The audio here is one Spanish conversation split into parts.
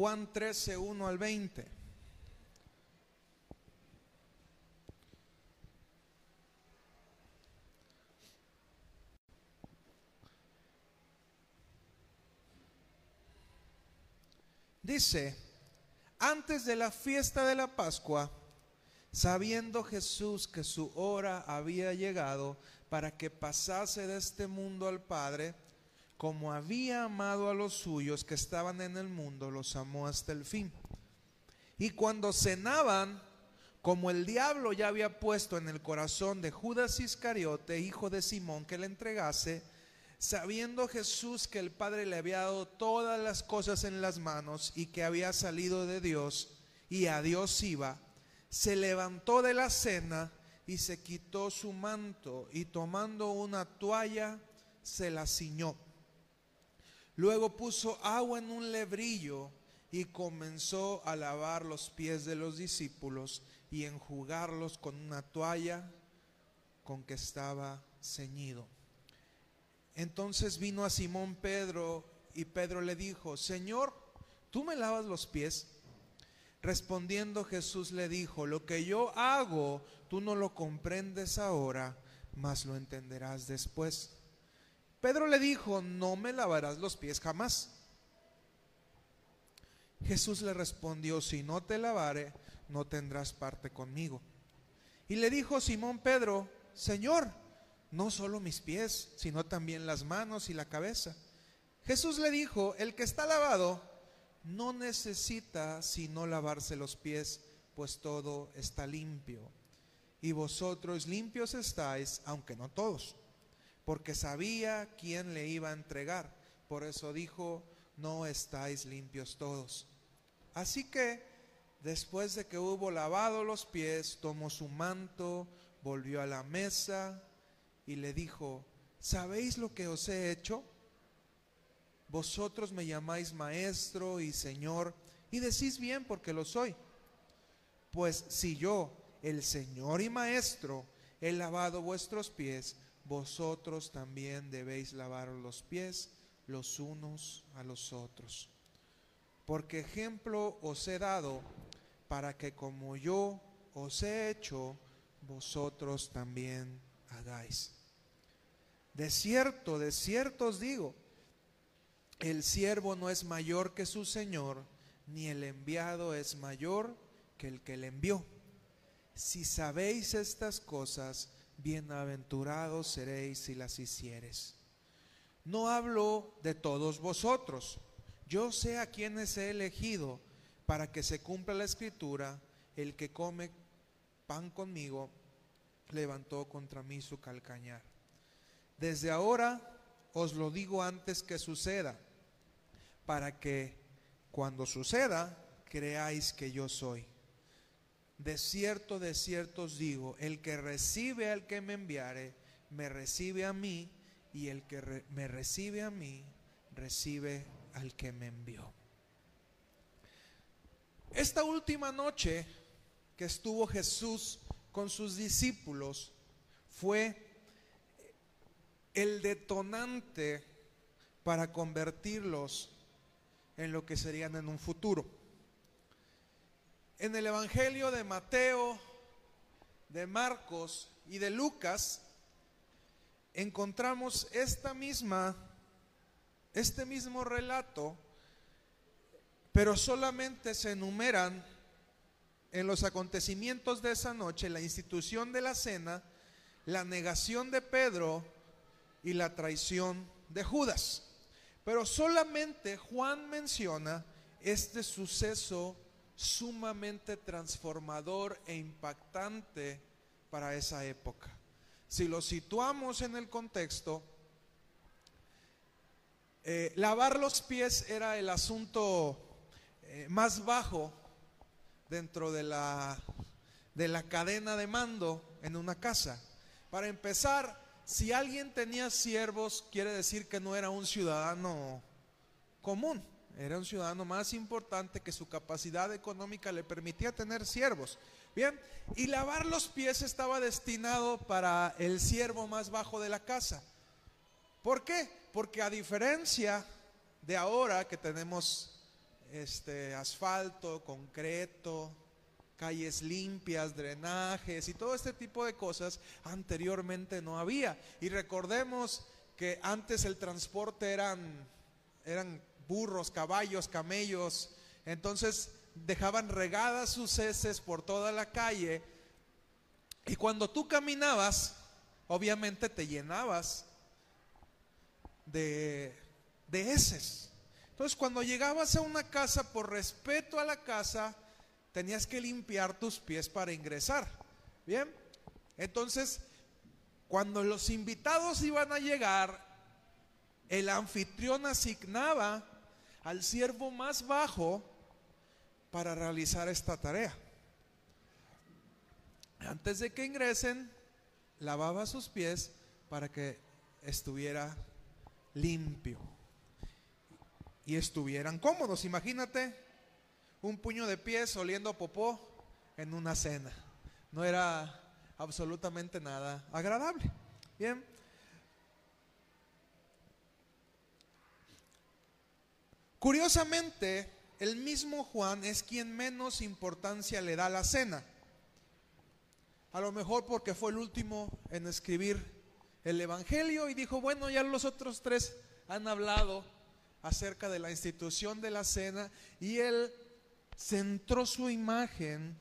Juan 13, 1 al 20. Dice, antes de la fiesta de la Pascua, sabiendo Jesús que su hora había llegado para que pasase de este mundo al Padre, como había amado a los suyos que estaban en el mundo, los amó hasta el fin. Y cuando cenaban, como el diablo ya había puesto en el corazón de Judas Iscariote, hijo de Simón, que le entregase, sabiendo Jesús que el Padre le había dado todas las cosas en las manos y que había salido de Dios y a Dios iba, se levantó de la cena y se quitó su manto y tomando una toalla se la ciñó. Luego puso agua en un lebrillo y comenzó a lavar los pies de los discípulos y enjugarlos con una toalla con que estaba ceñido. Entonces vino a Simón Pedro y Pedro le dijo, Señor, ¿tú me lavas los pies? Respondiendo Jesús le dijo, lo que yo hago, tú no lo comprendes ahora, mas lo entenderás después. Pedro le dijo, no me lavarás los pies jamás. Jesús le respondió, si no te lavare, no tendrás parte conmigo. Y le dijo Simón Pedro, Señor, no solo mis pies, sino también las manos y la cabeza. Jesús le dijo, el que está lavado no necesita sino lavarse los pies, pues todo está limpio. Y vosotros limpios estáis, aunque no todos, porque sabía quién le iba a entregar. Por eso dijo, no estáis limpios todos. Así que, después de que hubo lavado los pies, tomó su manto, volvió a la mesa y le dijo, ¿sabéis lo que os he hecho? Vosotros me llamáis maestro y señor y decís bien porque lo soy. Pues si yo, el señor y maestro, he lavado vuestros pies, vosotros también debéis lavar los pies los unos a los otros. Porque ejemplo os he dado para que como yo os he hecho, vosotros también hagáis. De cierto, de cierto os digo, el siervo no es mayor que su Señor, ni el enviado es mayor que el que le envió. Si sabéis estas cosas, bienaventurados seréis si las hicieres. No hablo de todos vosotros. Yo sé a quienes he elegido para que se cumpla la escritura, el que come pan conmigo levantó contra mí su calcañar. Desde ahora os lo digo antes que suceda, para que cuando suceda creáis que yo soy. De cierto, de cierto os digo, el que recibe al que me enviare, me recibe a mí, y el que me recibe a mí, recibe al que me envió. Esta última noche que estuvo Jesús con sus discípulos fue el detonante para convertirlos en lo que serían en un futuro. En el Evangelio de Mateo, de Marcos y de Lucas encontramos esta misma este mismo relato, pero solamente se enumeran en los acontecimientos de esa noche la institución de la cena, la negación de Pedro y la traición de Judas. Pero solamente Juan menciona este suceso sumamente transformador e impactante para esa época. Si lo situamos en el contexto, eh, lavar los pies era el asunto eh, más bajo dentro de la, de la cadena de mando en una casa. Para empezar, si alguien tenía siervos, quiere decir que no era un ciudadano común, era un ciudadano más importante que su capacidad económica le permitía tener siervos. Bien, y lavar los pies estaba destinado para el siervo más bajo de la casa. ¿Por qué? Porque a diferencia de ahora que tenemos este, asfalto, concreto, calles limpias, drenajes y todo este tipo de cosas anteriormente no había. Y recordemos que antes el transporte eran, eran burros, caballos, camellos, entonces dejaban regadas sus heces por toda la calle y cuando tú caminabas, obviamente te llenabas de, de heces. Entonces cuando llegabas a una casa, por respeto a la casa, tenías que limpiar tus pies para ingresar. Bien, entonces cuando los invitados iban a llegar, el anfitrión asignaba al siervo más bajo para realizar esta tarea. Antes de que ingresen, lavaba sus pies para que estuviera limpio y estuvieran cómodos. Imagínate un puño de pies oliendo popó en una cena. No era absolutamente nada agradable. Bien. Curiosamente, el mismo Juan es quien menos importancia le da a la cena. A lo mejor porque fue el último en escribir el Evangelio y dijo, bueno, ya los otros tres han hablado acerca de la institución de la cena y él centró su imagen,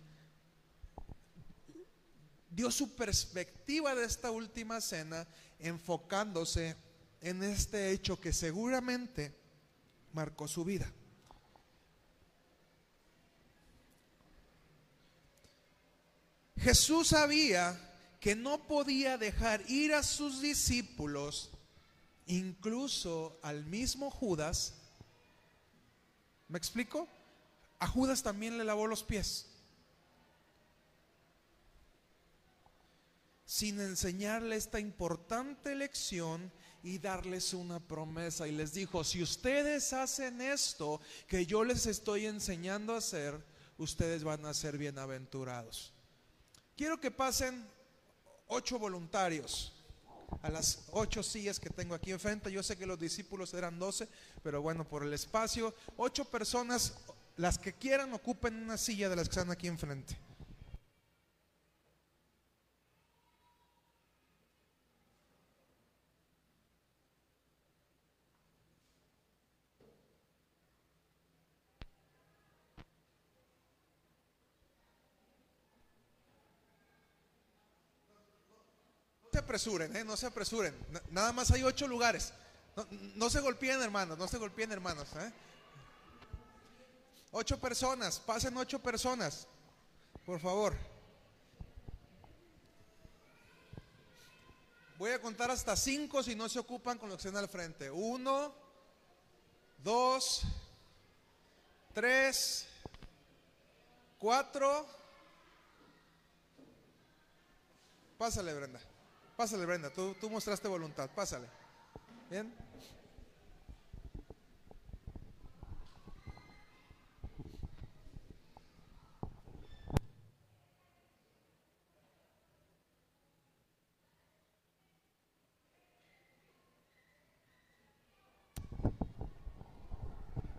dio su perspectiva de esta última cena enfocándose en este hecho que seguramente marcó su vida. Jesús sabía que no podía dejar ir a sus discípulos, incluso al mismo Judas. ¿Me explico? A Judas también le lavó los pies. Sin enseñarle esta importante lección y darles una promesa. Y les dijo, si ustedes hacen esto que yo les estoy enseñando a hacer, ustedes van a ser bienaventurados. Quiero que pasen ocho voluntarios a las ocho sillas que tengo aquí enfrente. Yo sé que los discípulos eran doce, pero bueno, por el espacio, ocho personas las que quieran ocupen una silla de las que están aquí enfrente. Apresuren, ¿eh? no se apresuren. Nada más hay ocho lugares. No, se golpeen, hermanos, no se golpeen, hermanos. ¿eh? Ocho personas, pasen ocho personas, por favor. Voy a contar hasta cinco si no se ocupan con lo que estén al frente. Uno, dos, tres, cuatro. Pásale, Brenda. Pásale, Brenda. Tú, tú mostraste voluntad. Pásale. Bien.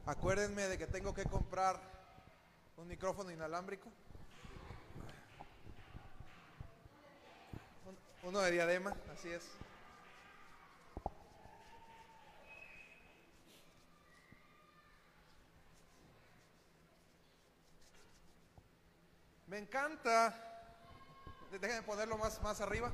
Acuérdenme de que tengo que comprar un micrófono inalámbrico. Uno de diadema, así es. Me encanta. Déjenme ponerlo más, más arriba.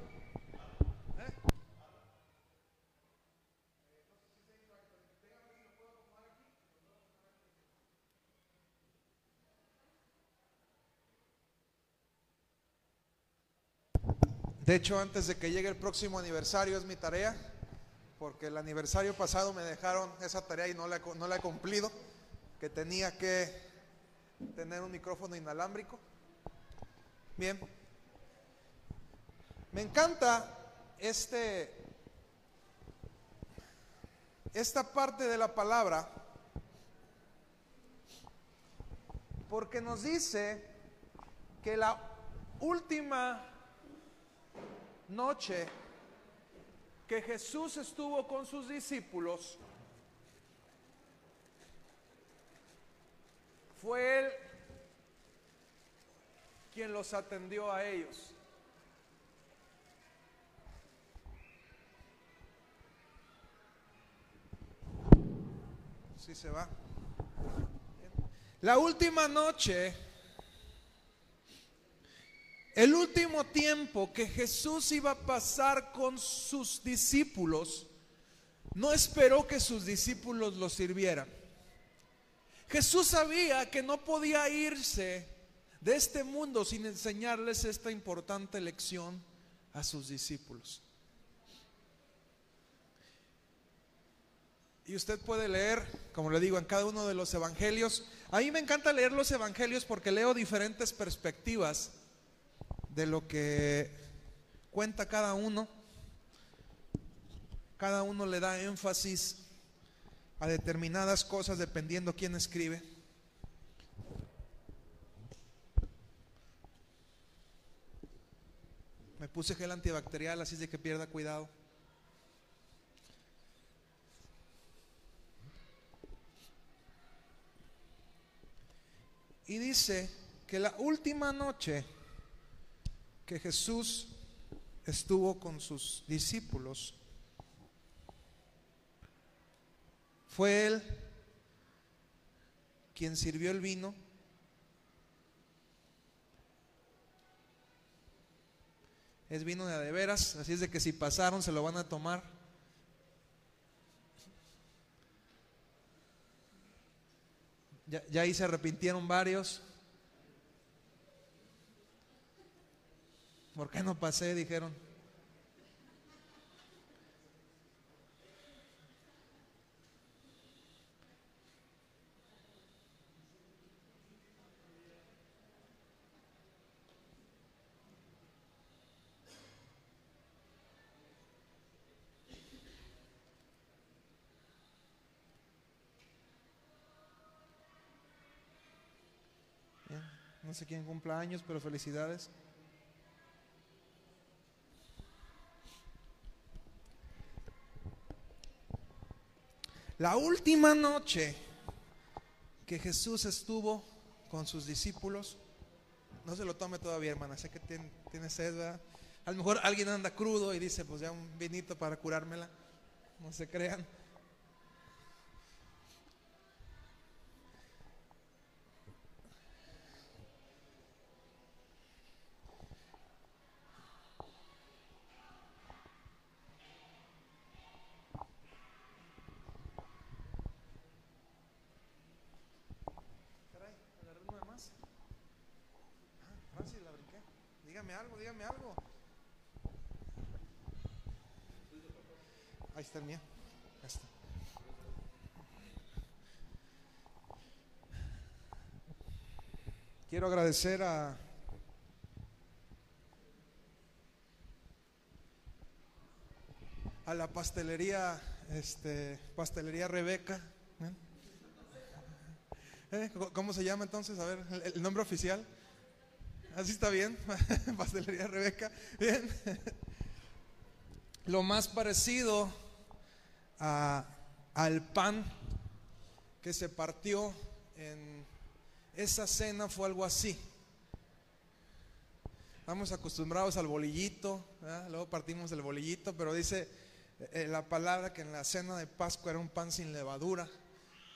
De hecho, antes de que llegue el próximo aniversario es mi tarea, porque el aniversario pasado me dejaron esa tarea y no la, no la he cumplido, que tenía que tener un micrófono inalámbrico. Bien. Me encanta este esta parte de la palabra porque nos dice que la última noche que Jesús estuvo con sus discípulos, fue Él quien los atendió a ellos. Sí se va. La última noche, el último tiempo que Jesús iba a pasar con sus discípulos, no esperó que sus discípulos lo sirvieran. Jesús sabía que no podía irse de este mundo sin enseñarles esta importante lección a sus discípulos. Y usted puede leer, como le digo, en cada uno de los evangelios. A mí me encanta leer los evangelios porque leo diferentes perspectivas de lo que cuenta cada uno. Cada uno le da énfasis a determinadas cosas dependiendo quién escribe. Me puse gel antibacterial, así de que pierda cuidado. Y dice que la última noche que Jesús estuvo con sus discípulos, fue él quien sirvió el vino. Es vino de veras, así es de que si pasaron se lo van a tomar. Ya, ya ahí se arrepintieron varios. ¿Por qué no pasé? Dijeron. No sé quién cumpla años, pero felicidades. La última noche que Jesús estuvo con sus discípulos, no se lo tome todavía, hermana, sé que tiene, sed, ¿verdad? A lo mejor alguien anda crudo y dice, pues ya un vinito para curármela. No se crean. Caray, agarré uno de más. Ah, Francis, la brinqué. Algo. Ahí está el mío. Quiero agradecer a a la pastelería este pastelería Rebeca. ¿eh? ¿Eh? ¿Cómo- ¿Cómo se llama entonces? A ver, el nombre oficial. Así está bien. Pastelería Rebeca. Bien. Lo más parecido a- al pan que se partió en esa cena fue algo así. Estamos acostumbrados al bolillito, luego partimos el bolillito, pero dice eh, la palabra que en la cena de Pascua era un pan sin levadura,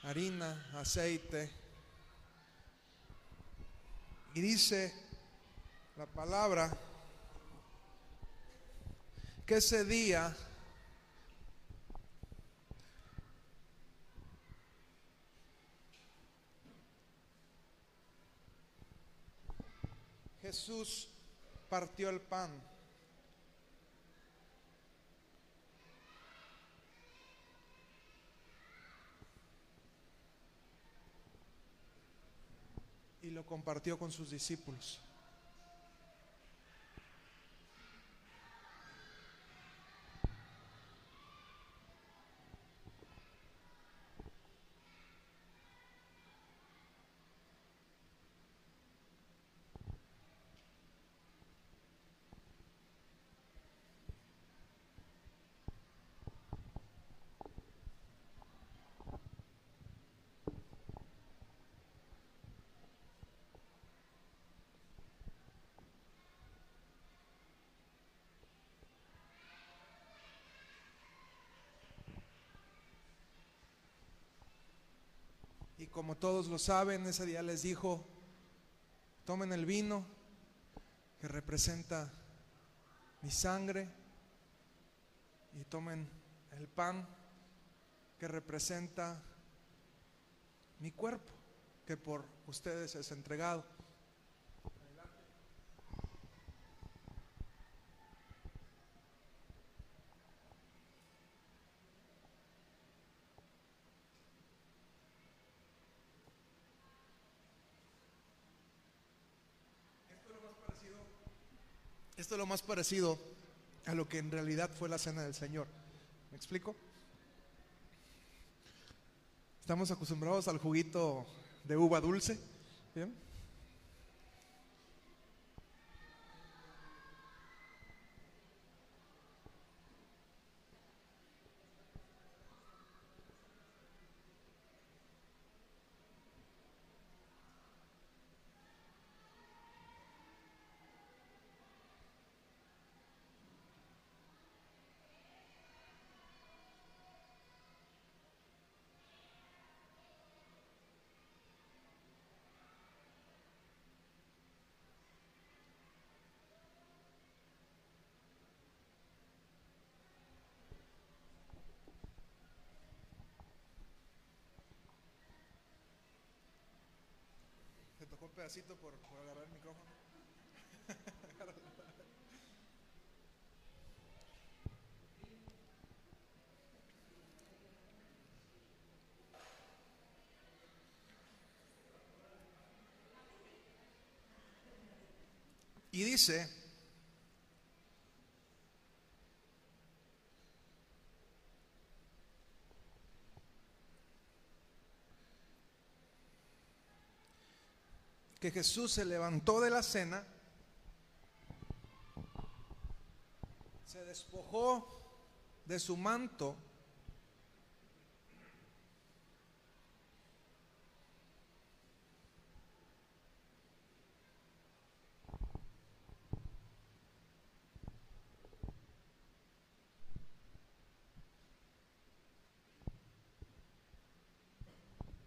harina, aceite. Y dice la palabra que ese día Jesús partió el pan. Y lo compartió con sus discípulos. Como todos lo saben, ese día les dijo, tomen el vino que representa mi sangre y tomen el pan que representa mi cuerpo, que por ustedes es entregado. Esto es lo más parecido a lo que en realidad fue la cena del Señor. ¿Me explico? Estamos acostumbrados al juguito de uva dulce. ¿bien? Pedacito por, por agarrar el micrófono. Y dice, que Jesús se levantó de la cena, se despojó de su manto,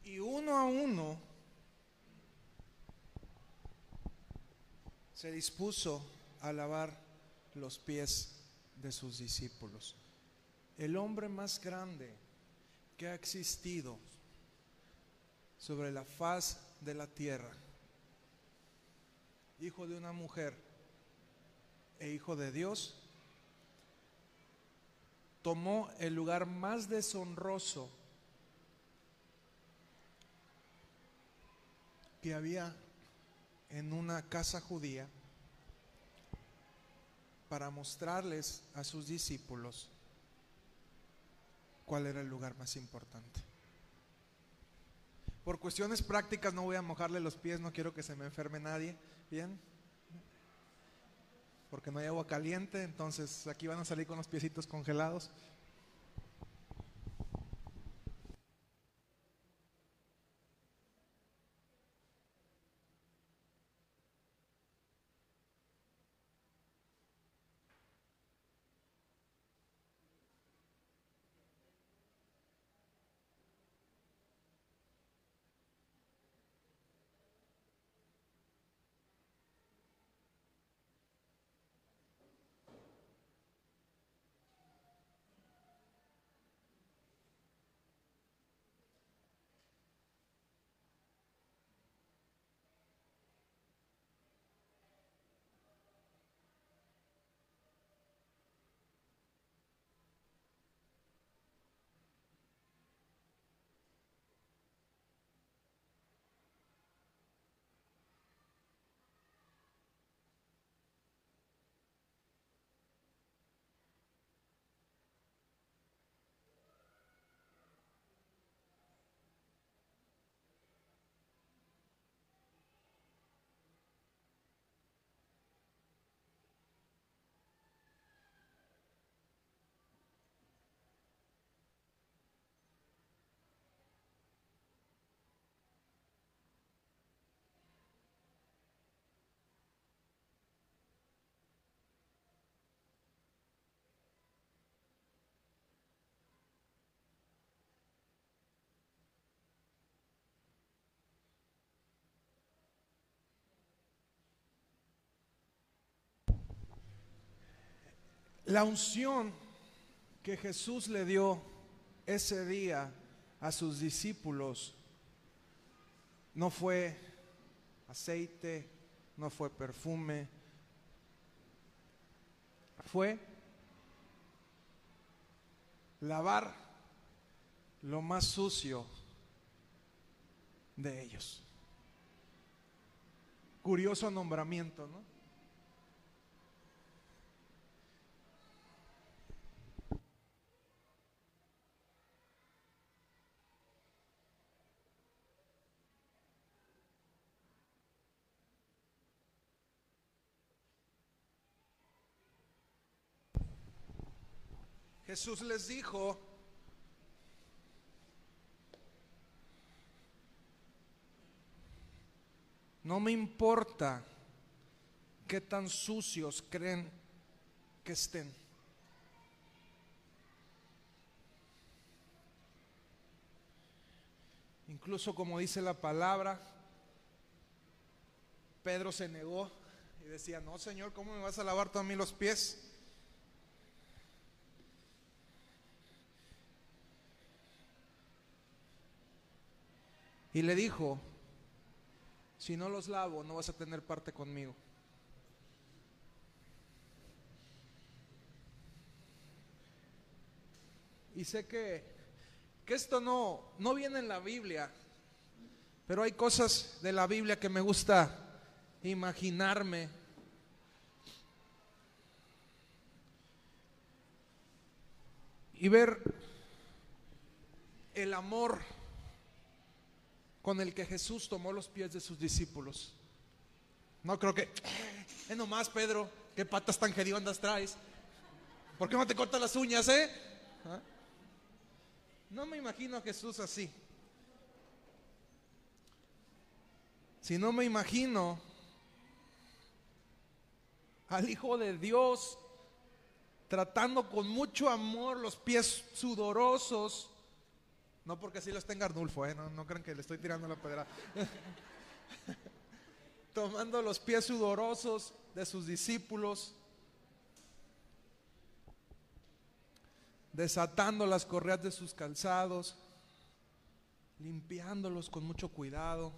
y uno a uno se dispuso a lavar los pies de sus discípulos. El hombre más grande que ha existido sobre la faz de la tierra, hijo de una mujer e hijo de Dios, tomó el lugar más deshonroso que había en una casa judía para mostrarles a sus discípulos cuál era el lugar más importante. Por cuestiones prácticas no voy a mojarle los pies, no quiero que se me enferme nadie, ¿bien? Porque no hay agua caliente, entonces aquí van a salir con los piecitos congelados. La unción que Jesús le dio ese día a sus discípulos no fue aceite, no fue perfume, fue lavar lo más sucio de ellos. Curioso nombramiento, ¿no? Jesús les dijo, no me importa qué tan sucios creen que estén. Incluso como dice la palabra, Pedro se negó y decía, no Señor, ¿cómo me vas a lavar tú a mí los pies? Y le dijo, si no los lavo, no vas a tener parte conmigo. Y sé que, que esto no, no viene en la Biblia, pero hay cosas de la Biblia que me gusta imaginarme. Y ver el amor con el que Jesús tomó los pies de sus discípulos. No creo que, es nomás Pedro, qué patas tan hediondas traes. ¿Por qué no te cortas las uñas, eh? ¿Ah? No me imagino a Jesús así. Si no me imagino al Hijo de Dios tratando con mucho amor los pies sudorosos no porque así los tenga Arnulfo, ¿eh? no, no crean que le estoy tirando la pedra. Tomando los pies sudorosos de sus discípulos, desatando las correas de sus calzados, limpiándolos con mucho cuidado.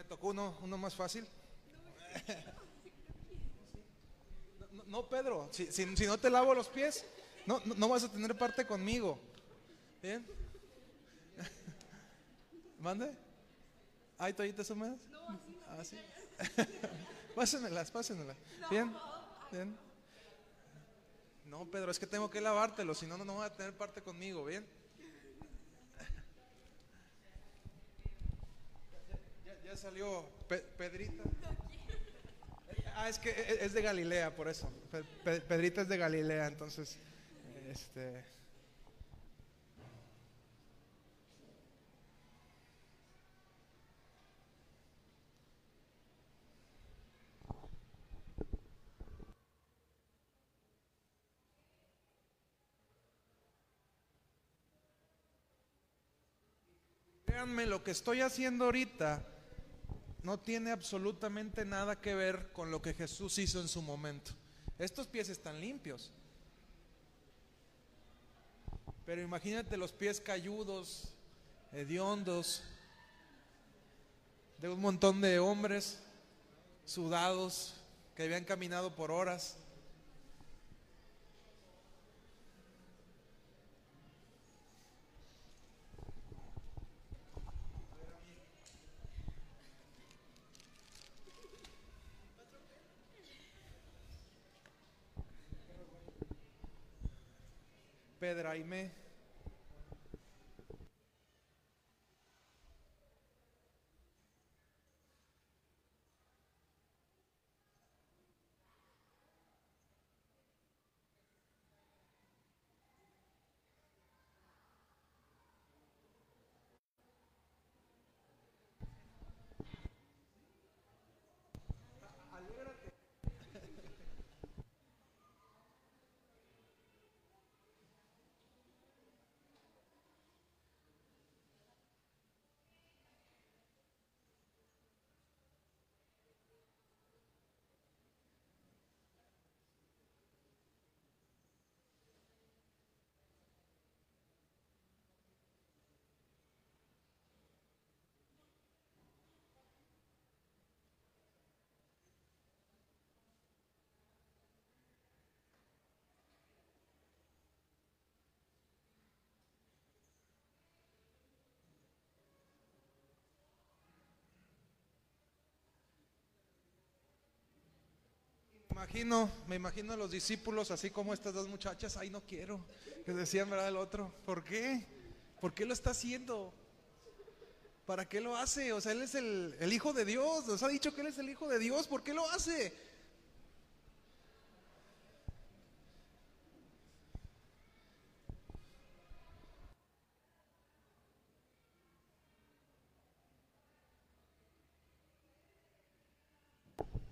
Me tocó uno, uno más fácil. No, no, Pedro, si, si- si no te lavo los pies, no, no, no vas a tener parte conmigo. ¿Bien? ¿Mande? ¿Hay toallitas húmedas? Ah, sí. pásenmelas, pásenmelas. ¿Bien? ¿Bien? No, Pedro, es que tengo que lavártelo, si no, no, no vas a tener parte conmigo, ¿bien? Ya, salió Pe- Pedrita. Ah, es que e- es de Galilea, por eso. Pe- Pe- Pedrita es de Galilea, entonces, este. Lo que estoy haciendo ahorita no tiene absolutamente nada que ver con lo que Jesús hizo en su momento. Estos pies están limpios. Pero imagínate los pies cayudos, hediondos, de un montón de hombres sudados que habían caminado por horas. Pedraime. Imagino, me imagino a los discípulos así como estas dos muchachas, ay no quiero, que decían verdad el otro, ¿por qué? ¿Por qué lo está haciendo? ¿Para qué lo hace? O sea, él es el, el Hijo de Dios, nos ha dicho que él es el Hijo de Dios, ¿por qué lo hace?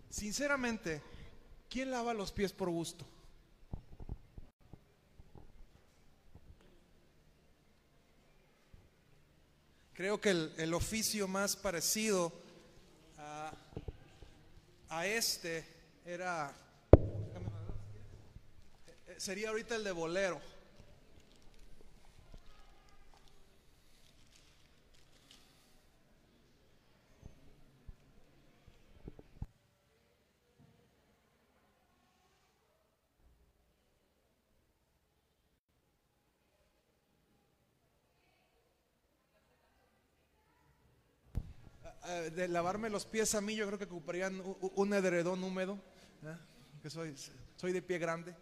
Sinceramente, ¿quién lava los pies por gusto? Creo que el, el oficio más parecido a, a este era, eh, sería ahorita el de bolero. Eh, de lavarme los pies a mí, yo creo que ocuparían un edredón húmedo, ¿eh? que soy, soy de pie grande.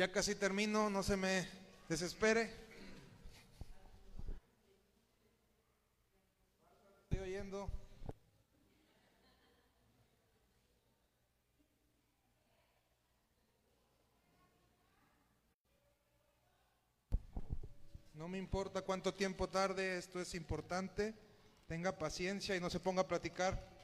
Ya casi termino, no se me desespere. Estoy oyendo. No me importa cuánto tiempo tarde, esto es importante. Tenga paciencia y no se ponga a platicar.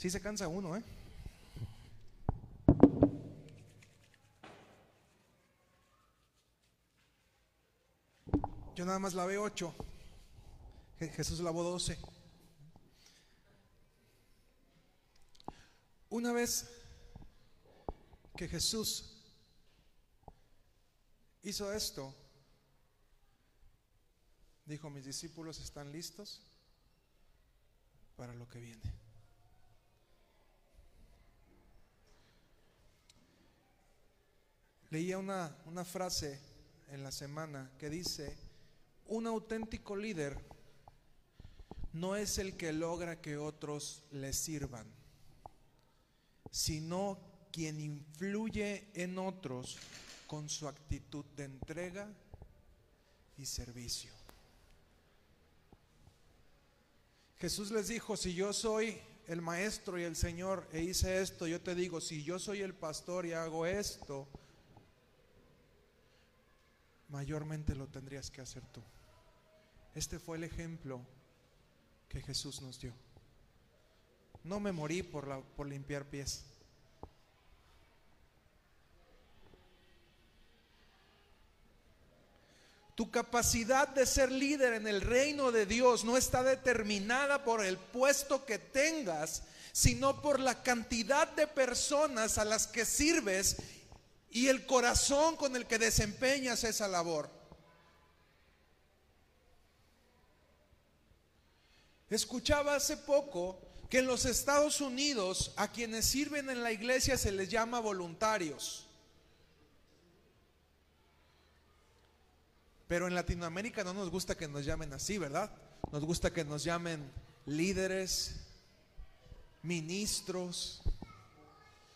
Sí se cansa uno, ¿eh? Yo nada más lavé ocho. Je- Jesús lavó doce. Una vez que Jesús hizo esto, dijo, mis discípulos están listos para lo que viene. Leía una, una frase en la semana que dice, un auténtico líder no es el que logra que otros le sirvan, sino quien influye en otros con su actitud de entrega y servicio. Jesús les dijo, si yo soy el maestro y el Señor e hice esto, yo te digo, si yo soy el pastor y hago esto, mayormente lo tendrías que hacer tú. Este fue el ejemplo que Jesús nos dio. No me morí por, la, por limpiar pies. Tu capacidad de ser líder en el reino de Dios no está determinada por el puesto que tengas, sino por la cantidad de personas a las que sirves y el corazón con el que desempeñas esa labor. Escuchaba hace poco que en los Estados Unidos a quienes sirven en la iglesia se les llama voluntarios. Pero en Latinoamérica no nos gusta que nos llamen así, ¿verdad? Nos gusta que nos llamen líderes, ministros.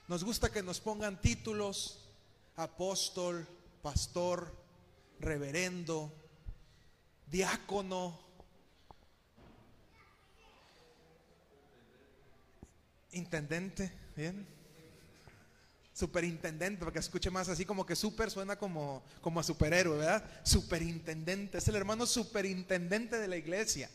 Nos gusta que nos pongan títulos, apóstol, pastor, reverendo, diácono, intendente, ¿bien? Superintendente, para que escuche más así como que super suena como, como a superhéroe, ¿verdad? Superintendente, es el hermano superintendente de la iglesia.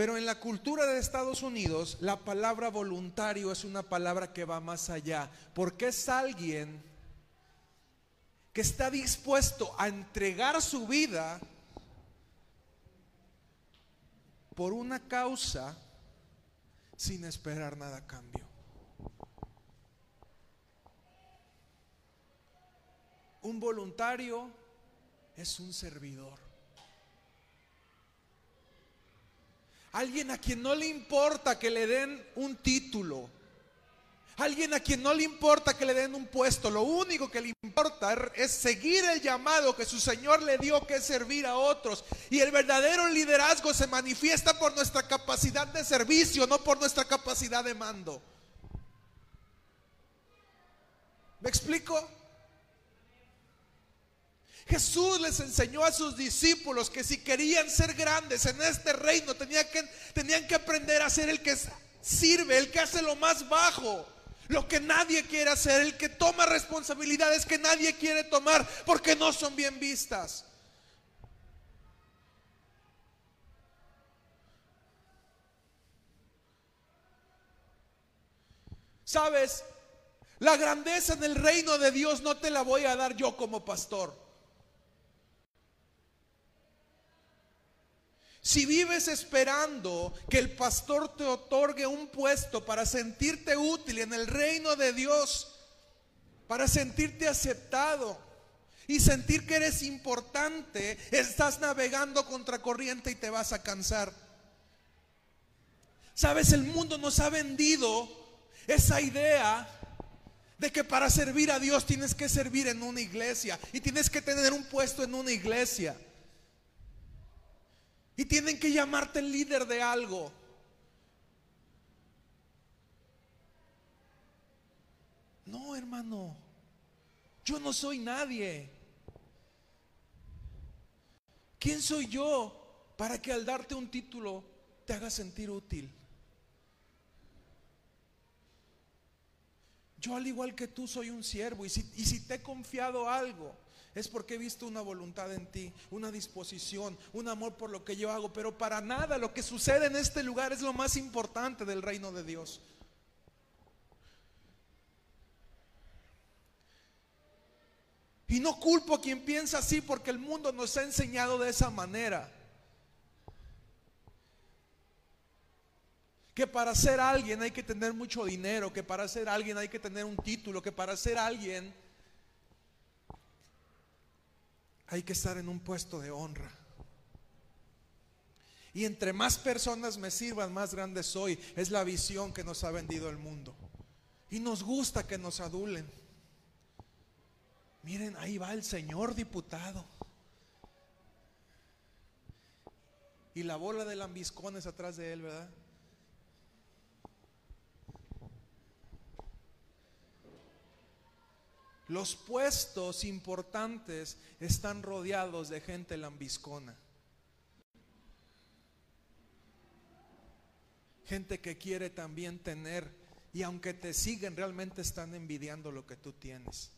Pero en la cultura de Estados Unidos, la palabra voluntario es una palabra que va más allá, porque es alguien que está dispuesto a entregar su vida por una causa sin esperar nada a cambio. Un voluntario es un servidor. Alguien a quien no le importa que le den un título. Alguien a quien no le importa que le den un puesto. Lo único que le importa es seguir el llamado que su Señor le dio, que es servir a otros. Y el verdadero liderazgo se manifiesta por nuestra capacidad de servicio, no por nuestra capacidad de mando. ¿Me explico? Jesús les enseñó a sus discípulos que si querían ser grandes en este reino tenían que, aprender a ser el que sirve, el que hace lo más bajo, lo que nadie quiere hacer, el que toma responsabilidades que nadie quiere tomar porque no son bien vistas. Sabes, la grandeza en el reino de Dios no te la voy a dar yo como pastor. Si vives esperando que el pastor te otorgue un puesto para sentirte útil en el reino de Dios, para sentirte aceptado y sentir que eres importante, estás navegando contra corriente y te vas a cansar. Sabes, el mundo nos ha vendido esa idea de que para servir a Dios tienes que servir en una iglesia y tienes que tener un puesto en una iglesia. Y tienen que llamarte líder de algo. No, hermano. Yo no soy nadie. ¿Quién soy yo para que al darte un título te haga sentir útil? Yo al igual que tú soy un siervo y si, y si te he confiado algo es porque he visto una voluntad en ti, una disposición, un amor por lo que yo hago, pero para nada lo que sucede en este lugar es lo más importante del reino de Dios. Y no culpo a quien piensa así porque el mundo nos ha enseñado de esa manera. Que para ser alguien hay que tener mucho dinero, que para ser alguien hay que tener un título, que para ser alguien hay que estar en un puesto de honra. Y entre más personas me sirvan, más grande soy. Es la visión que nos ha vendido el mundo. Y nos gusta que nos adulen. Miren, ahí va el señor diputado. Y la bola de lambiscones atrás de él, ¿verdad? Los puestos importantes están rodeados de gente lambiscona. Gente que quiere también tener y aunque te siguen realmente están envidiando lo que tú tienes.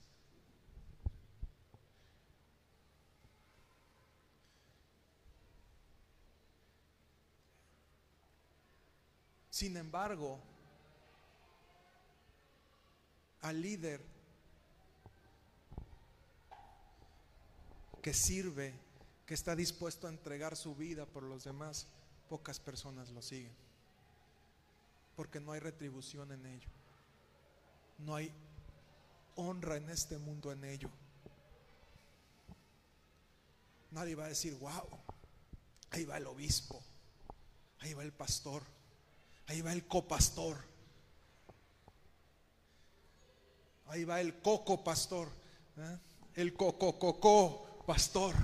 Sin embargo, al líder que sirve, que está dispuesto a entregar su vida por los demás, pocas personas lo siguen. Porque no hay retribución en ello. No hay honra en este mundo en ello. Nadie va a decir, wow, ahí va el obispo, ahí va el pastor. Ahí va el copastor. Ahí va el coco pastor. ¿eh? El coco coco pastor.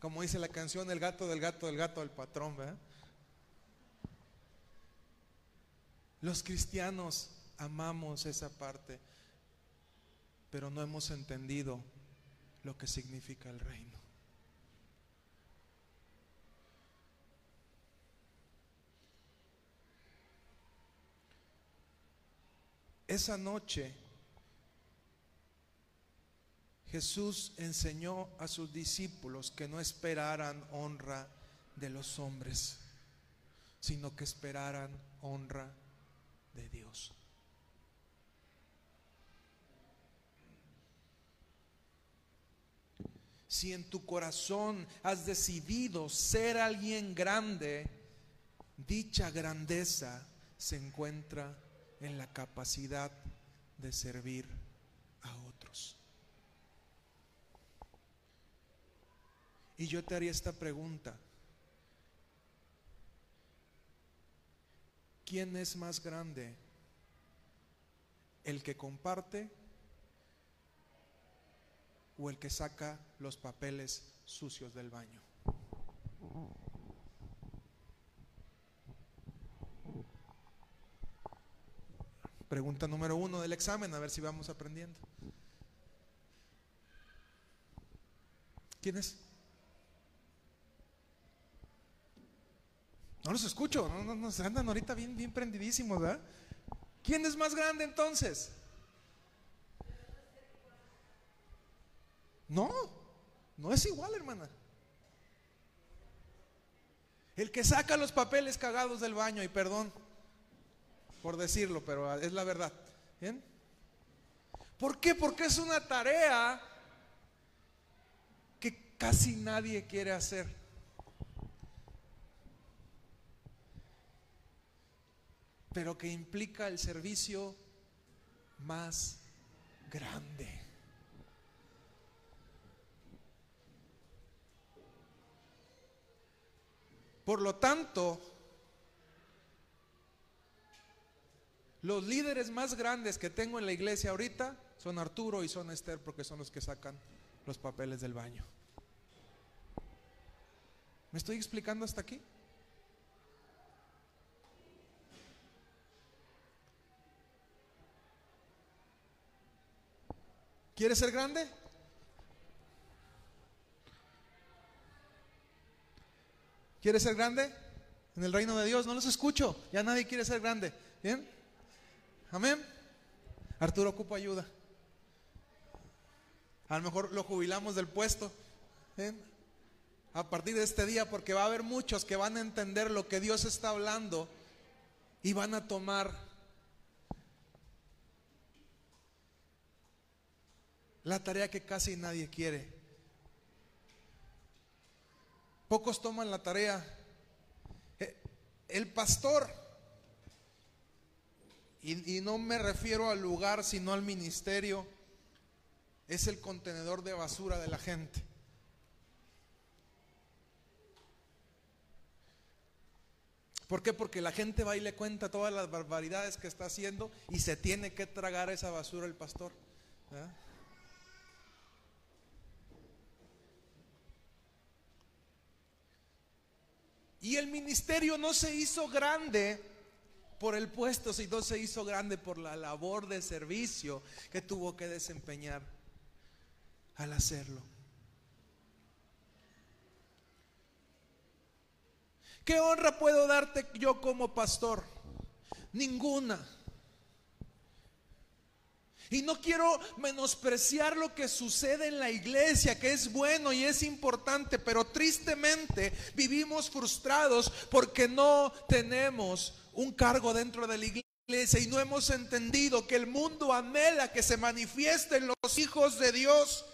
Como dice la canción, el gato del gato del gato del patrón. Los cristianos amamos esa parte, pero no hemos entendido lo que significa el reino. Esa noche Jesús enseñó a sus discípulos que no esperaran honra de los hombres, sino que esperaran honra de Dios. Si en tu corazón has decidido ser alguien grande, dicha grandeza se encuentra en la capacidad de servir a otros. Y yo te haría esta pregunta. ¿Quién es más grande? ¿El que comparte o el que saca los papeles sucios del baño? Pregunta número uno del examen, a ver si vamos aprendiendo. ¿Quién es? No los escucho, no, no, se andan ahorita bien, bien prendidísimos, ¿verdad? ¿Quién es más grande entonces? No, no es igual, hermana. El que saca los papeles cagados del baño, y perdón, por decirlo, pero es la verdad. ¿Bien? ¿Por qué? Porque es una tarea que casi nadie quiere hacer. Pero que implica el servicio más grande. Por lo tanto, Los líderes más grandes que tengo en la iglesia ahorita son Arturo y son Esther porque son los que sacan los papeles del baño. ¿Me estoy explicando hasta aquí? ¿Quieres ser grande? ¿Quieres ser grande? En el reino de Dios, no los escucho. Ya nadie quiere ser grande. ¿Bien? Amén. Arturo ocupa ayuda. A lo mejor lo jubilamos del puesto. ¿eh? A partir de este día, porque va a haber muchos que van a entender lo que Dios está hablando y van a tomar la tarea que casi nadie quiere. Pocos toman la tarea. Eh, El pastor, y, no me refiero al lugar, sino al ministerio, es el contenedor de basura de la gente. ¿Por qué? Porque la gente va y le cuenta todas las barbaridades que está haciendo y se tiene que tragar esa basura el pastor. Y el ministerio no se hizo grande por el puesto, sino se hizo grande por la labor de servicio que tuvo que desempeñar al hacerlo. ¿Qué honra puedo darte yo como pastor? Ninguna. Y no quiero menospreciar lo que sucede en la iglesia, que es bueno y es importante, pero tristemente vivimos frustrados porque no tenemos un cargo dentro de la iglesia y no hemos entendido que el mundo anhela que se manifiesten los hijos de Dios.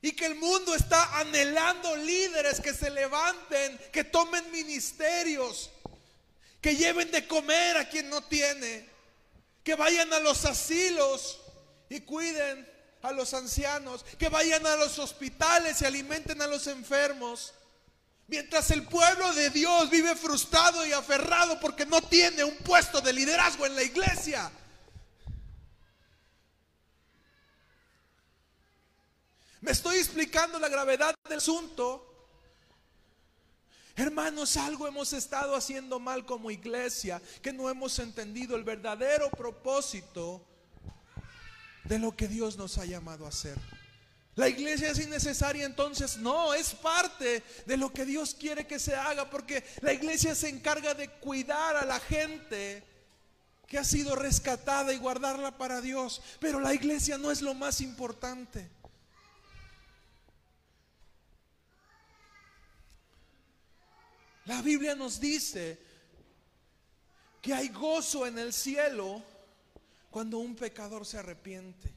Y que el mundo está anhelando líderes que se levanten, que tomen ministerios, que lleven de comer a quien no tiene, que vayan a los asilos y cuiden a los ancianos, que vayan a los hospitales y alimenten a los enfermos. Mientras el pueblo de Dios vive frustrado y aferrado porque no tiene un puesto de liderazgo en la iglesia. Me estoy explicando la gravedad del asunto. Hermanos, algo hemos estado haciendo mal como iglesia, que no hemos entendido el verdadero propósito de lo que Dios nos ha llamado a hacer. La iglesia es innecesaria entonces, no, es parte de lo que Dios quiere que se haga, porque la iglesia se encarga de cuidar a la gente que ha sido rescatada y guardarla para Dios, pero la iglesia no es lo más importante. La Biblia nos dice que hay gozo en el cielo cuando un pecador se arrepiente.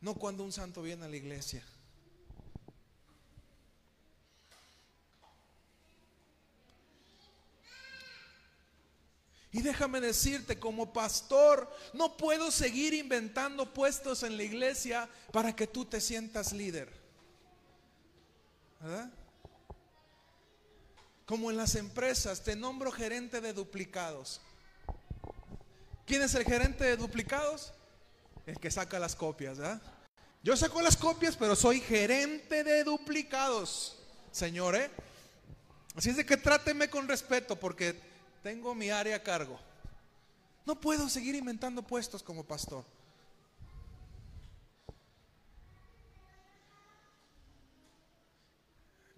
No cuando un santo viene a la iglesia. Y déjame decirte, como pastor, no puedo seguir inventando puestos en la iglesia para que tú te sientas líder. ¿Verdad? Como en las empresas, te nombro gerente de duplicados. ¿Quién es el gerente de duplicados? El que saca las copias, ¿verdad? Yo saco las copias, pero soy gerente de duplicados, señor, ¿eh? Así es de que tráteme con respeto, porque tengo mi área a cargo. No puedo seguir inventando puestos como pastor.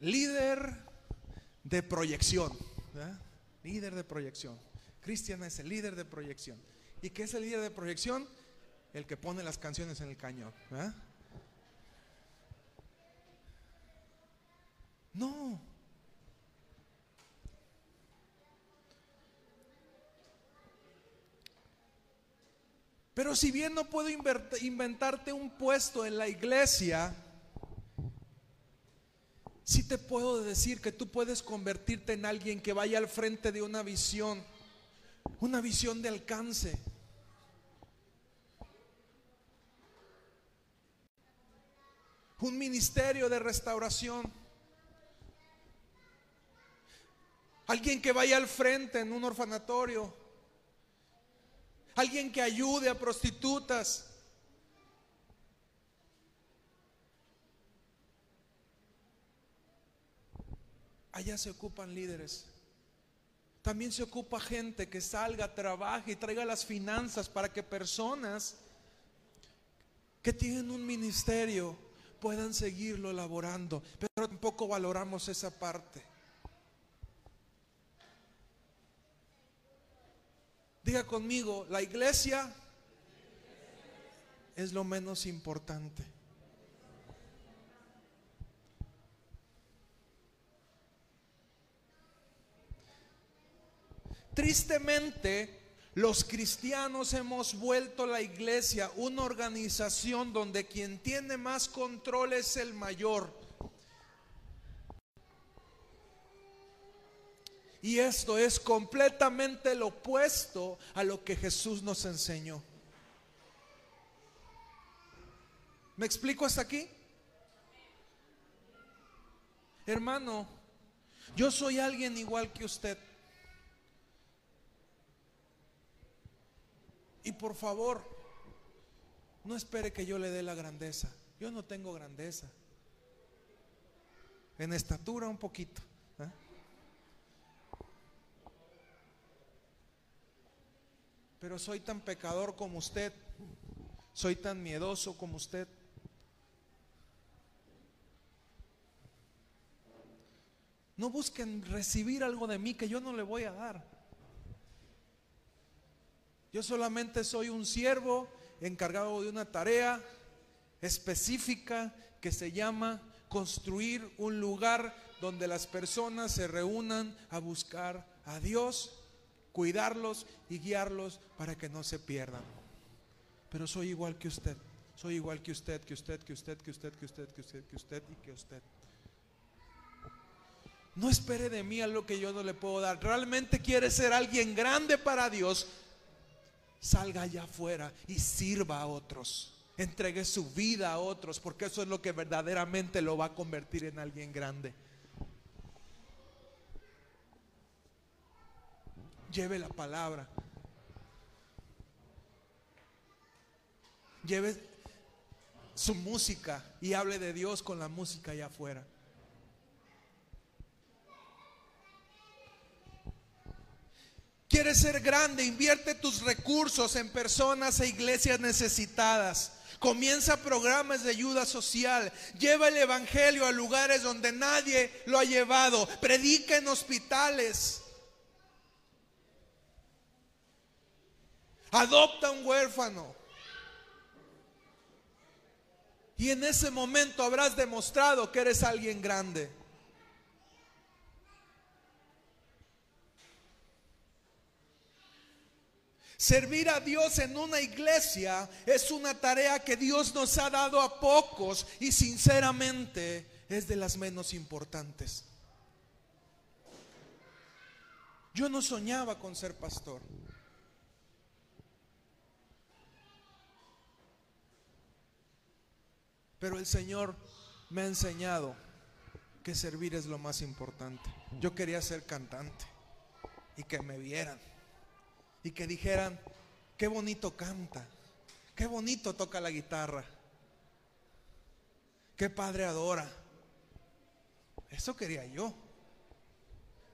Líder de proyección. Líder de proyección. Cristian es el líder de proyección. ¿Y qué es el líder de proyección? El que pone las canciones en el cañón. No. Pero si bien no puedo inventarte un puesto en la iglesia, sí te puedo decir que tú puedes convertirte en alguien que vaya al frente de una visión, una visión de alcance. Un ministerio de restauración. Alguien que vaya al frente en un orfanatorio. Alguien que ayude a prostitutas. Allá se ocupan líderes. También se ocupa gente que salga, trabaje y traiga las finanzas para que personas que tienen un ministerio puedan seguirlo elaborando. Pero tampoco valoramos esa parte. Diga conmigo, la iglesia es lo menos importante. Tristemente, los cristianos hemos vuelto la iglesia una organización donde quien tiene más control es el mayor. Y esto es completamente lo opuesto a lo que Jesús nos enseñó. ¿Me explico hasta aquí? Hermano, yo soy alguien igual que usted. Y por favor, no espere que yo le dé la grandeza. Yo no tengo grandeza. En estatura un poquito. Pero soy tan pecador como usted. Soy tan miedoso como usted. No busquen recibir algo de mí que yo no le voy a dar. Yo solamente soy un siervo encargado de una tarea específica que se llama construir un lugar donde las personas se reúnan a buscar a Dios cuidarlos y guiarlos para que no se pierdan. Pero soy igual que usted, soy igual que usted, que usted, que usted, que usted, que usted, que usted, que usted y que usted. No espere de mí algo que yo no le puedo dar. Realmente quiere ser alguien grande para Dios. Salga allá afuera y sirva a otros. Entregue su vida a otros, porque eso es lo que verdaderamente lo va a convertir en alguien grande. Lleve la palabra. Lleve su música y hable de Dios con la música allá afuera. Quieres ser grande, invierte tus recursos en personas e iglesias necesitadas. Comienza programas de ayuda social. Lleva el Evangelio a lugares donde nadie lo ha llevado. Predica en hospitales. Adopta un huérfano. Y en ese momento habrás demostrado que eres alguien grande. Servir a Dios en una iglesia es una tarea que Dios nos ha dado a pocos y sinceramente es de las menos importantes. Yo no soñaba con ser pastor. Pero el Señor me ha enseñado que servir es lo más importante. Yo quería ser cantante y que me vieran y que dijeran, qué bonito canta, qué bonito toca la guitarra, qué padre adora. Eso quería yo.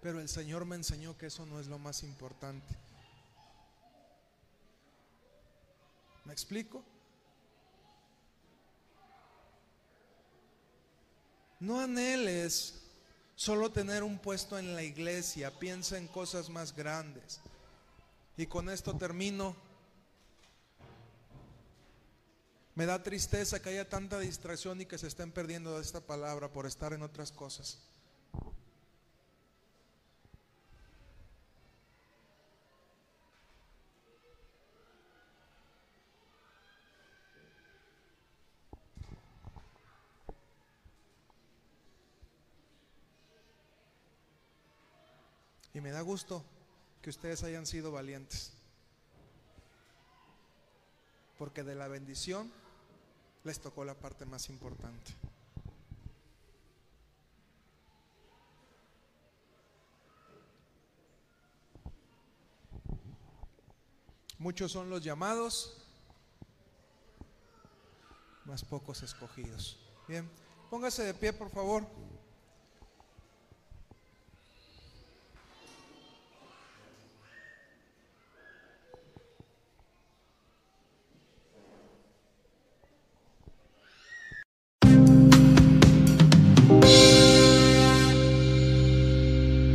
Pero el Señor me enseñó que eso no es lo más importante. ¿Me explico? No anheles solo tener un puesto en la iglesia, piensa en cosas más grandes. Y con esto termino. Me da tristeza que haya tanta distracción y que se estén perdiendo de esta palabra por estar en otras cosas. Me da gusto que ustedes hayan sido valientes. Porque de la bendición les tocó la parte más importante. Muchos son los llamados, más pocos escogidos. Bien, póngase de pie, por favor.